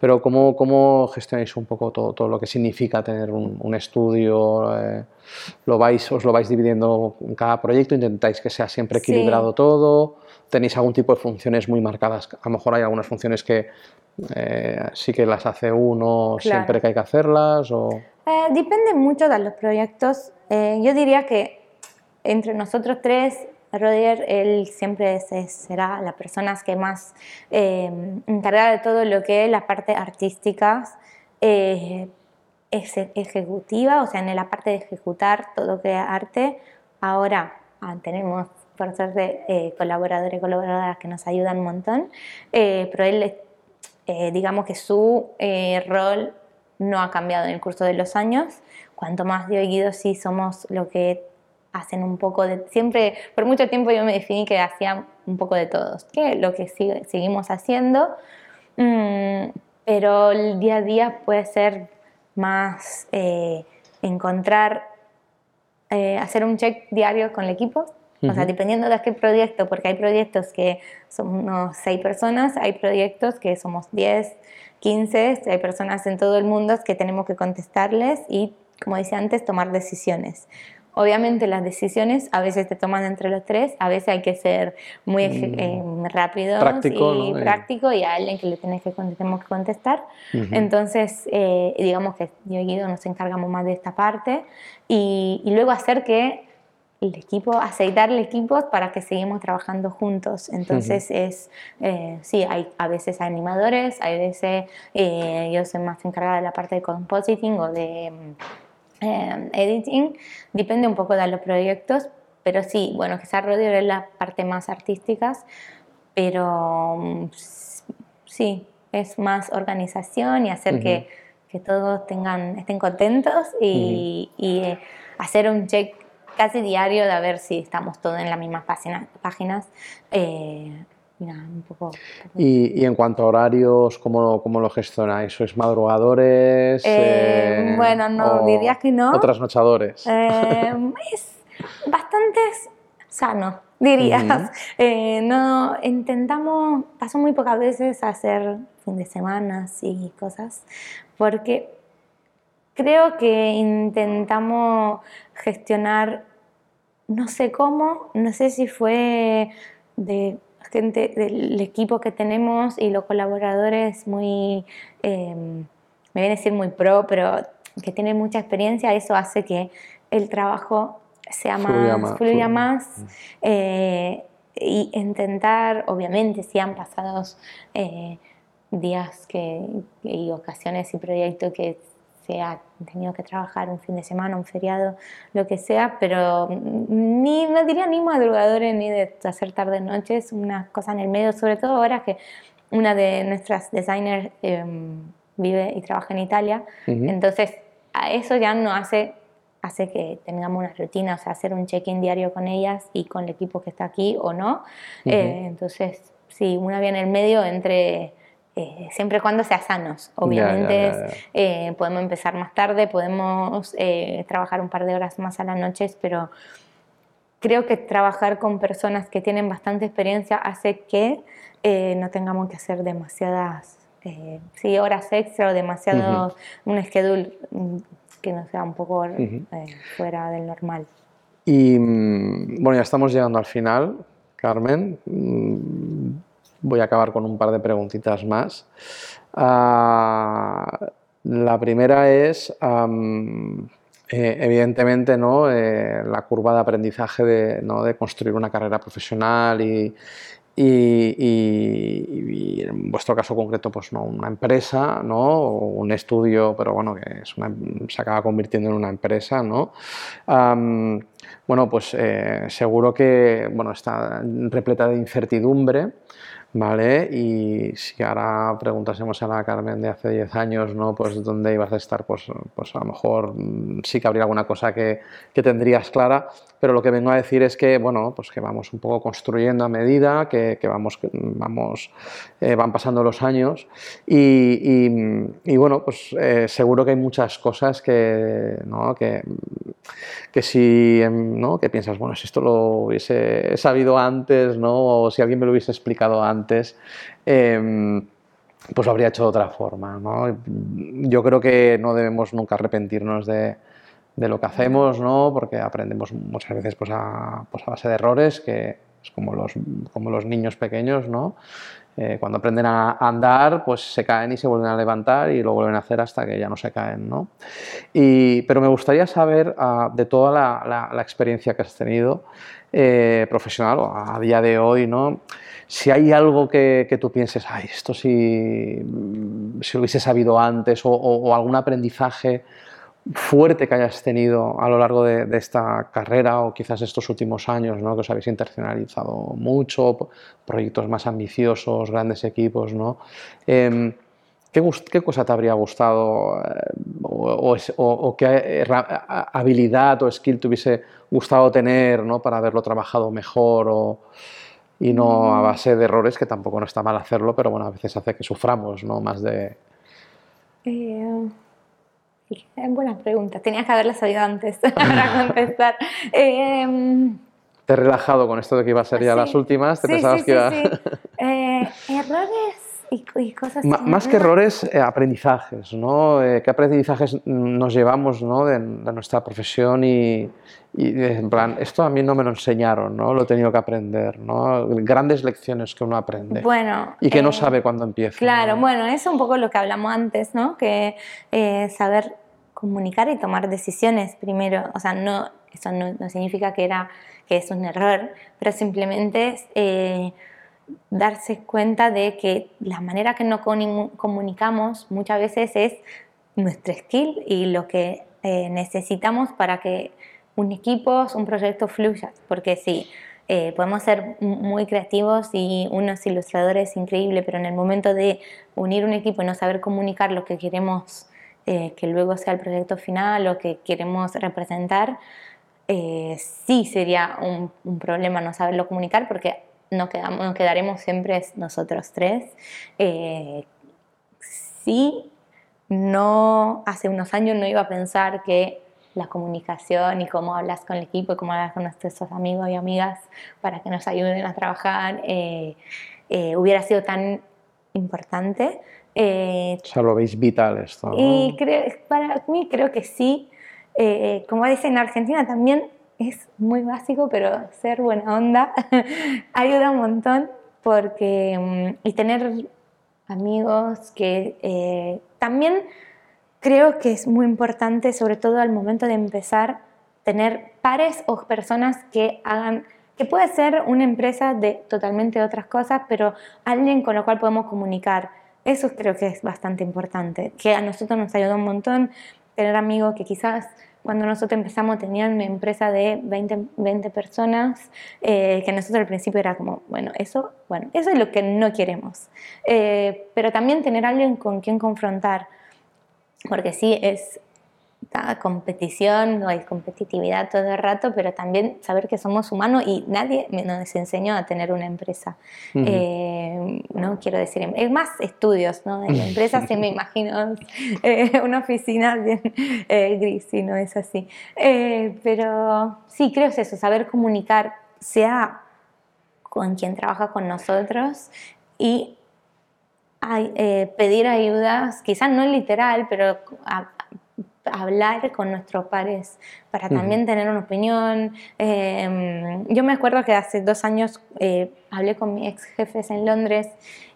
pero ¿cómo, cómo gestionáis un poco todo, todo lo que significa tener un, estudio? Eh, lo vais, ¿Os lo vais dividiendo en cada proyecto? ¿Intentáis que sea siempre equilibrado todo? ¿Tenéis algún tipo de funciones muy marcadas? A lo mejor hay algunas funciones que eh, sí que las hace uno siempre que hay que hacerlas. O... Eh, depende mucho de los proyectos. yo diría que entre nosotros tres, Rodier, él siempre será la persona que más eh, encargada de todo lo que es la parte artística, eh, ejecutiva, o sea, en la parte de ejecutar todo lo que es arte. Ahora ah, tenemos, por suerte, eh, colaboradores y colaboradoras que nos ayudan un montón, eh, pero él, digamos que su rol no ha cambiado en el curso de los años. Cuanto más y Guido sí somos lo que hacen un poco de... Siempre, por mucho tiempo yo me definí que hacía un poco de todos, que lo que seguimos haciendo, mm, pero el día a día puede ser más eh, encontrar, eh, hacer un check diario con el equipo, o sea, dependiendo de qué proyecto, porque hay proyectos que somos seis personas, hay proyectos que somos 10, 15, hay personas en todo el mundo que tenemos que contestarles y, como decía antes, tomar decisiones. Obviamente las decisiones a veces te toman entre los tres, a veces hay que ser muy mm. eh, rápido y eh. práctico y a alguien que le tenés que, tenemos que contestar. Entonces, eh, digamos que yo y Guido nos encargamos más de esta parte y, luego hacer que el equipo, aceitar el equipo para que seguimos trabajando juntos. Entonces es, sí, hay, a veces hay animadores, a veces yo soy más encargada de la parte de compositing o de Em, editing, depende un poco de los proyectos, pero sí, bueno, quizás Rodrigo es la parte más artística, pero mm, sí, es más organización y hacer que, que, todos tengan, estén contentos y, y, hacer un check casi diario de ver si estamos todos en las mismas páginas. páginas eh, un poco, ¿Y, en cuanto a horarios, cómo, cómo lo gestionáis? ¿Sois madrugadores? Eh, eh, bueno, no, diría que no. ¿O trasnochadores? Es bastante sano, dirías. no, intentamos, paso muy pocas veces a hacer fin de semana y cosas, porque creo que intentamos gestionar, no sé cómo, no sé si fue de gente del equipo que tenemos y los colaboradores muy, em, me viene a decir muy pro, pero que tienen mucha experiencia, eso hace que el trabajo sea más, fluya más, eh, y intentar, obviamente, si han pasado eh, días que, y ocasiones y proyectos que se ha tenido que trabajar un fin de semana, un feriado, lo que sea, pero ni, no diría ni madrugadores ni de hacer tarde noches, una cosa en el medio, sobre todo ahora que una de nuestras designers em, vive y trabaja en Italia, entonces a eso ya no hace hace que tengamos una rutina, o sea, hacer un check-in diario con ellas y con el equipo que está aquí o no. Eh, entonces, sí, una vía en el medio entre eh, siempre y cuando sea sanos. Obviamente eh, podemos empezar más tarde, podemos eh, trabajar un par de horas más a las noches, pero creo que trabajar con personas que tienen bastante experiencia hace que no tengamos que hacer demasiadas sí, horas extra o demasiado un schedule mm, que no sea un poco fuera del normal. Y mm, bueno, ya estamos llegando al final, Carmen. Voy a acabar con un par de preguntitas más. Ah, la primera es, eh, evidentemente, ¿no? Eh, la curva de aprendizaje de, ¿no? de, construir una carrera profesional y, y, en vuestro caso concreto, pues no una empresa, ¿no? O un estudio, pero bueno, que se acaba convirtiendo en una empresa, ¿no? bueno, pues eh, seguro que bueno, está repleta de incertidumbre, ¿vale? Y si ahora preguntásemos a la Carmen de hace 10 años, ¿no? Pues dónde ibas a estar, pues, pues a lo mejor mm, sí que habría alguna cosa que, que, tendrías clara, pero lo que vengo a decir es que, bueno, pues que vamos un poco construyendo a medida, que, vamos, vamos eh, van pasando los años y, bueno, pues eh, seguro que hay muchas cosas que, ¿no? que, que si, em, ¿no? Que piensas, bueno, si esto lo hubiese sabido antes, ¿no? O si alguien me lo hubiese explicado antes, em, pues lo habría hecho de otra forma. Yo creo que no debemos nunca arrepentirnos de, lo que hacemos, ¿no? porque aprendemos muchas veces pues a, pues a base de errores, que es como los, como los niños pequeños, ¿no? Eh, cuando aprenden a andar, pues se caen y se vuelven a levantar y lo vuelven a hacer hasta que ya no se caen. ¿no? Y, pero me gustaría saber ah, de toda la, la, experiencia que has tenido eh, profesional a día de hoy, ¿no? si hay algo que, que, tú pienses, ay, esto si, si lo hubiese sabido antes, o, algún aprendizaje fuerte que hayas tenido a lo largo de, esta carrera o quizás estos últimos años, ¿no? que os habéis internacionalizado mucho, proyectos más ambiciosos, grandes equipos, ¿no? Em, ¿qué, ¿qué, cosa te habría gustado eh, o, o, qué habilidad o skill te hubiese gustado tener ¿no? para haberlo trabajado mejor? O, y no a mm. base de errores, que tampoco no está mal hacerlo, pero bueno, a veces hace que suframos, ¿no? Más de... Eh, sí, buena pregunta. Tenías que haberla sabido antes para contestar. Eh, te he relajado con esto de que iba a ser ya las últimas, te pensabas que iba... Eh, errores y, cosas más que errores, eh, aprendizajes, ¿no? Eh, ¿Qué aprendizajes nos llevamos ¿no? de, nuestra profesión y, y, en plan, esto a mí no me lo enseñaron, ¿no? Lo he tenido que aprender, ¿no? Grandes lecciones que uno aprende. Bueno. Y que no eh, sabe cuándo empieza. Claro, bueno, es un poco lo que hablamos antes, ¿no? Que saber comunicar y tomar decisiones primero, o sea, no, eso no, no significa que, era, que es un error, pero simplemente darse cuenta de que la manera que nos comunicamos muchas veces es nuestro skill y lo que eh, necesitamos para que un equipo, un proyecto fluya. Porque sí, eh, podemos ser muy creativos y unos ilustradores increíbles, pero en el momento de unir un equipo y no saber comunicar lo que queremos eh, que luego sea el proyecto final o que queremos representar, sí sería un, problema no saberlo comunicar porque nos, quedamos, quedaremos siempre nosotros tres. Eh, sí, no, hace unos años no iba a pensar que la comunicación y cómo hablas con el equipo y cómo hablas con nuestros amigos y amigas para que nos ayuden a trabajar eh, eh, hubiera sido tan importante. O sea, lo veis vital esto. Y para mí creo que sí. como dicen en Argentina también es muy básico, pero ser buena onda ayuda un montón porque mm, y tener amigos que eh, también creo que es muy importante, sobre todo al momento de empezar, tener pares o personas que hagan, que puede ser una empresa de totalmente otras cosas, pero alguien con lo cual podemos comunicar. Eso creo que es bastante importante, que a nosotros nos ayuda un montón tener amigos que quizás cuando nosotros empezamos tenían una empresa de 20, 20 personas, eh, que nosotros al principio era como, bueno, eso, bueno, eso es lo que no queremos. Eh, pero también tener alguien con quien confrontar, porque sí, es competición, no hay competitividad todo el rato, pero también saber que somos humanos y nadie nos enseñó a tener una empresa. Eh, no quiero decir, es más estudios, ¿no? En empresas sí me imagino eh, una oficina bien eh, gris, si no es así. pero sí, creo es eso, saber comunicar, sea con quien trabaja con nosotros y pedir ayudas, quizás no literal, pero hablar con nuestros pares para también tener una opinión. Em, yo me acuerdo que hace dos años eh, hablé con mis ex jefes en Londres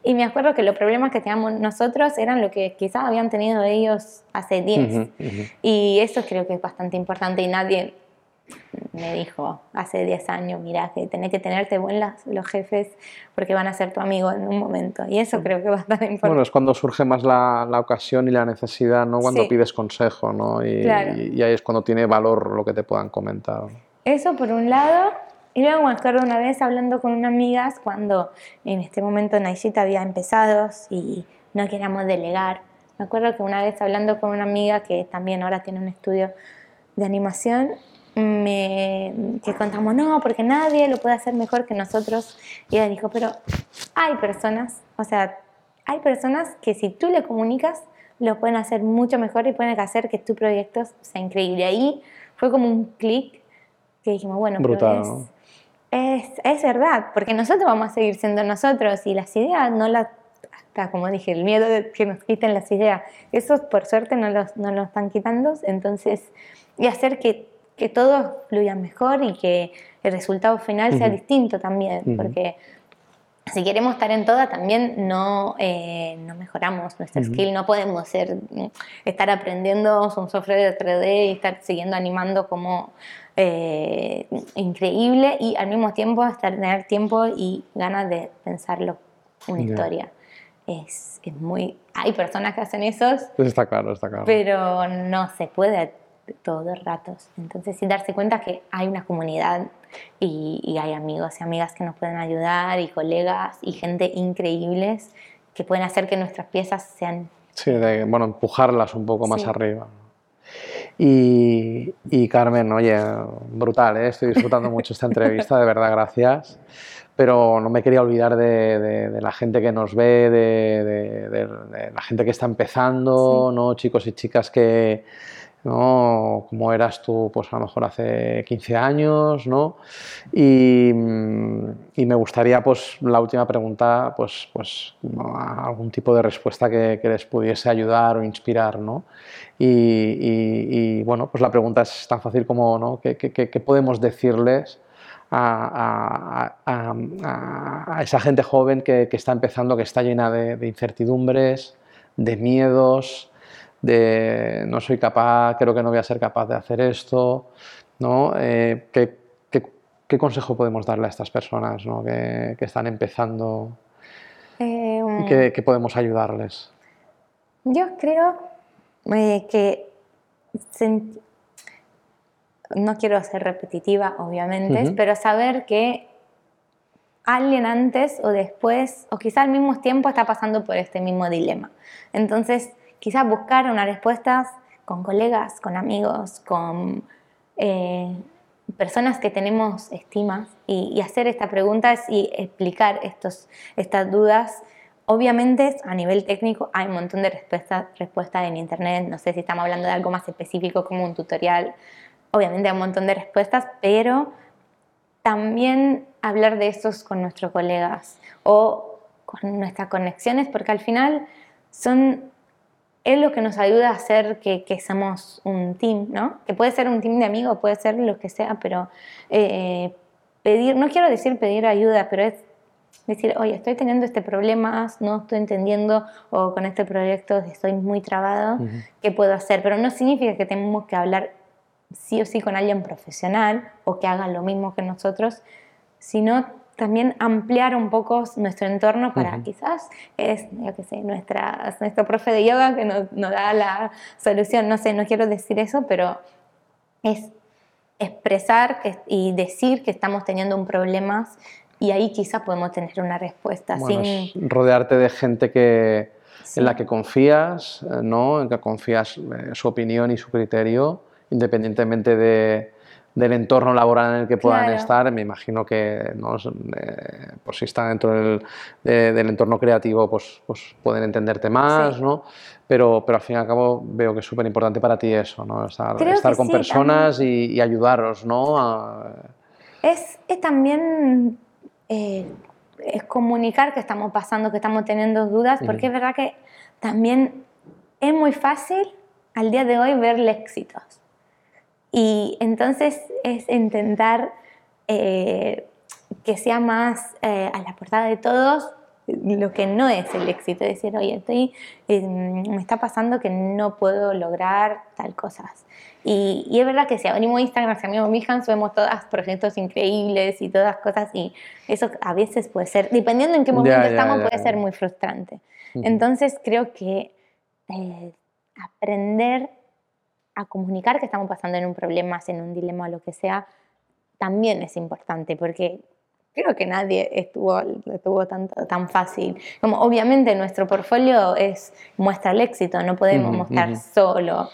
y me acuerdo que los problemas que teníamos nosotros eran lo que quizás habían tenido ellos hace 10. Y eso creo que es bastante importante y nadie me dijo hace 10 años, mira, que tenés que tenerte buen los jefes porque van a ser tu amigo en un momento. Y eso creo que va a estar importante. Bueno, es cuando surge más la, la ocasión y la necesidad, ¿no? Cuando pides consejo, ¿no? Y, y, ahí es cuando tiene valor lo que te puedan comentar. Eso por un lado. Y luego me acuerdo una vez hablando con una amiga cuando en este momento Naishita había empezado y no queríamos delegar. Me acuerdo que una vez hablando con una amiga que también ahora tiene un estudio de animación, me, que contamos, no, porque nadie lo puede hacer mejor que nosotros. Y ella dijo, pero hay personas, o sea, hay personas que si tú le comunicas, lo pueden hacer mucho mejor y pueden hacer que tu proyecto sea increíble. Ahí fue como un clic que dijimos, bueno, Brutal, es, es, verdad, porque nosotros vamos a seguir siendo nosotros y las ideas no las, como dije, el miedo de que nos quiten las ideas, eso por suerte no los, no los están quitando, entonces, y hacer que, que todo fluya mejor y que el resultado final sea distinto también, porque si queremos estar en toda, también no, eh, no mejoramos nuestra skill, no podemos ser, estar aprendiendo un software de 3D y estar siguiendo animando como eh, increíble y al mismo tiempo estar, tener tiempo y ganas de pensarlo una historia. Es, es, muy... Hay personas que hacen eso. Está claro, está claro. Pero no se puede todos los ratos. Entonces, sin darse cuenta que hay una comunidad y, hay amigos y amigas que nos pueden ayudar y colegas y gente increíbles que pueden hacer que nuestras piezas sean... Sí, de, bueno, empujarlas un poco más arriba. Y, y, Carmen, oye, brutal, ¿eh? estoy disfrutando mucho esta entrevista, de verdad, gracias. Pero no me quería olvidar de, de, la gente que nos ve, de, la gente que está empezando, ¿no? chicos y chicas que, ¿no? Como eras tú, pues a lo mejor hace 15 años, ¿no? Y, y me gustaría, pues, la última pregunta, pues, pues algún tipo de respuesta que, les pudiese ayudar o inspirar, ¿no? Y, y, bueno, pues la pregunta es tan fácil como, ¿no? ¿Qué, qué, podemos decirles a, a, a, a, esa gente joven que, que está empezando, que está llena de incertidumbres, de miedos, de no soy capaz, creo que no voy a ser capaz de hacer esto, ¿no? Eh, ¿qué, qué, consejo podemos darle a estas personas ¿no? que, que, están empezando eh, y que, podemos ayudarles? Yo creo eh, que no quiero ser repetitiva, obviamente, pero saber que alguien antes o después, o quizá al mismo tiempo, está pasando por este mismo dilema. Entonces, quizás buscar unas respuestas con colegas, con amigos, con eh, personas que tenemos estima y, hacer estas preguntas y explicar estos, estas dudas. Obviamente a nivel técnico hay un montón de respuestas respuesta en internet, no sé si estamos hablando de algo más específico como un tutorial, obviamente hay un montón de respuestas, pero también hablar de estos con nuestros colegas o con nuestras conexiones, porque al final son es lo que nos ayuda a hacer que, que somos un team, ¿no? Que puede ser un team de amigos, puede ser lo que sea, pero eh, pedir, no quiero decir pedir ayuda, pero es decir, oye, estoy teniendo este problema, no estoy entendiendo, o con este proyecto estoy muy trabado, ¿qué puedo hacer? Pero no significa que tenemos que hablar sí o sí con alguien profesional o que haga lo mismo que nosotros, sino también ampliar un poco nuestro entorno para quizás es, yo qué sé, nuestra, nuestro profe de yoga que nos, nos, da la solución, no sé, no quiero decir eso, pero es expresar y decir que estamos teniendo un problema y ahí quizás podemos tener una respuesta. sin... rodearte de gente que, en la que confías, ¿no? en que confías eh, su opinión y su criterio, independientemente de del entorno laboral en el que puedan estar, me imagino que ¿no? Eh, pues si están dentro del, del, entorno creativo pues, pues pueden entenderte más, ¿no? Pero, pero al fin y al cabo veo que es súper importante para ti eso, ¿no? estar, estar con personas y, y, ayudaros. ¿no? Es, es, también eh, es comunicar que estamos pasando, que estamos teniendo dudas, porque es verdad que también es muy fácil al día de hoy verle éxitos. Y entonces es intentar eh, que sea más eh, a la portada de todos lo que no es el éxito, decir, oye, estoy, eh, me está pasando que no puedo lograr tal cosas. Y, es verdad que si abrimos Instagram, si abrimos Behance, vemos todos proyectos increíbles y todas cosas y eso a veces puede ser, dependiendo en qué momento estamos, puede ser muy frustrante. Entonces creo que eh, aprender a comunicar que estamos pasando en un problema, en un dilema o lo que sea, también es importante porque creo que nadie estuvo, estuvo tan, tan fácil. Como obviamente nuestro portfolio es, muestra el éxito, no podemos mostrar solo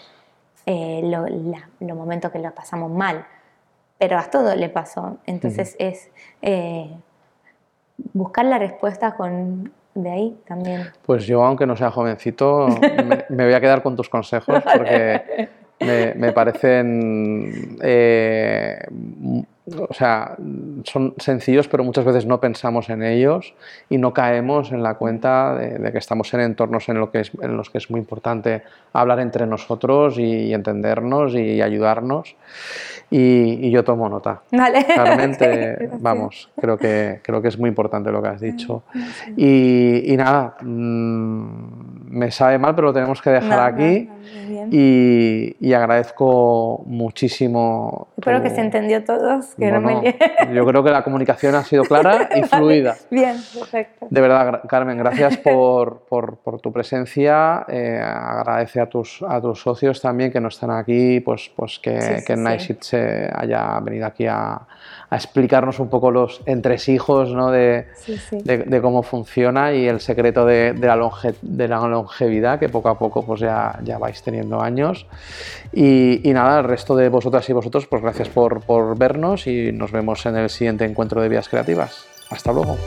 eh, los momentos que lo pasamos mal, pero a todo le pasó. Entonces es eh, buscar la respuesta con, de ahí también. Pues yo, aunque no sea jovencito, me, voy a quedar con tus consejos porque me, parecen eh, o sea, son sencillos, pero muchas veces no pensamos en ellos y no caemos en la cuenta de, que estamos en entornos en, lo que es, en los que es muy importante hablar entre nosotros y, entendernos y ayudarnos. Y, yo tomo nota. Vale. Realmente, vamos, creo que, creo que es muy importante lo que has dicho. Y, nada, mm, me sabe mal, pero lo tenemos que dejar aquí. y, agradezco muchísimo. Espero que se entendió todos. Que yo creo que la comunicación ha sido clara y fluida. Bien, perfecto. De verdad, Carmen, gracias por, por, por tu presencia. Eh, agradece a tus, a tus socios también que no están aquí, pues, pues que, Night se haya venido aquí a, a, explicarnos un poco los entresijos ¿no? de, de, cómo funciona y el secreto de, la, longe, de la longevidad, que poco a poco pues ya, ya vais teniendo años. Y, y nada, el resto de vosotras y vosotros, pues gracias por, por vernos y nos vemos en el siguiente encuentro de Vías Creativas. Hasta luego.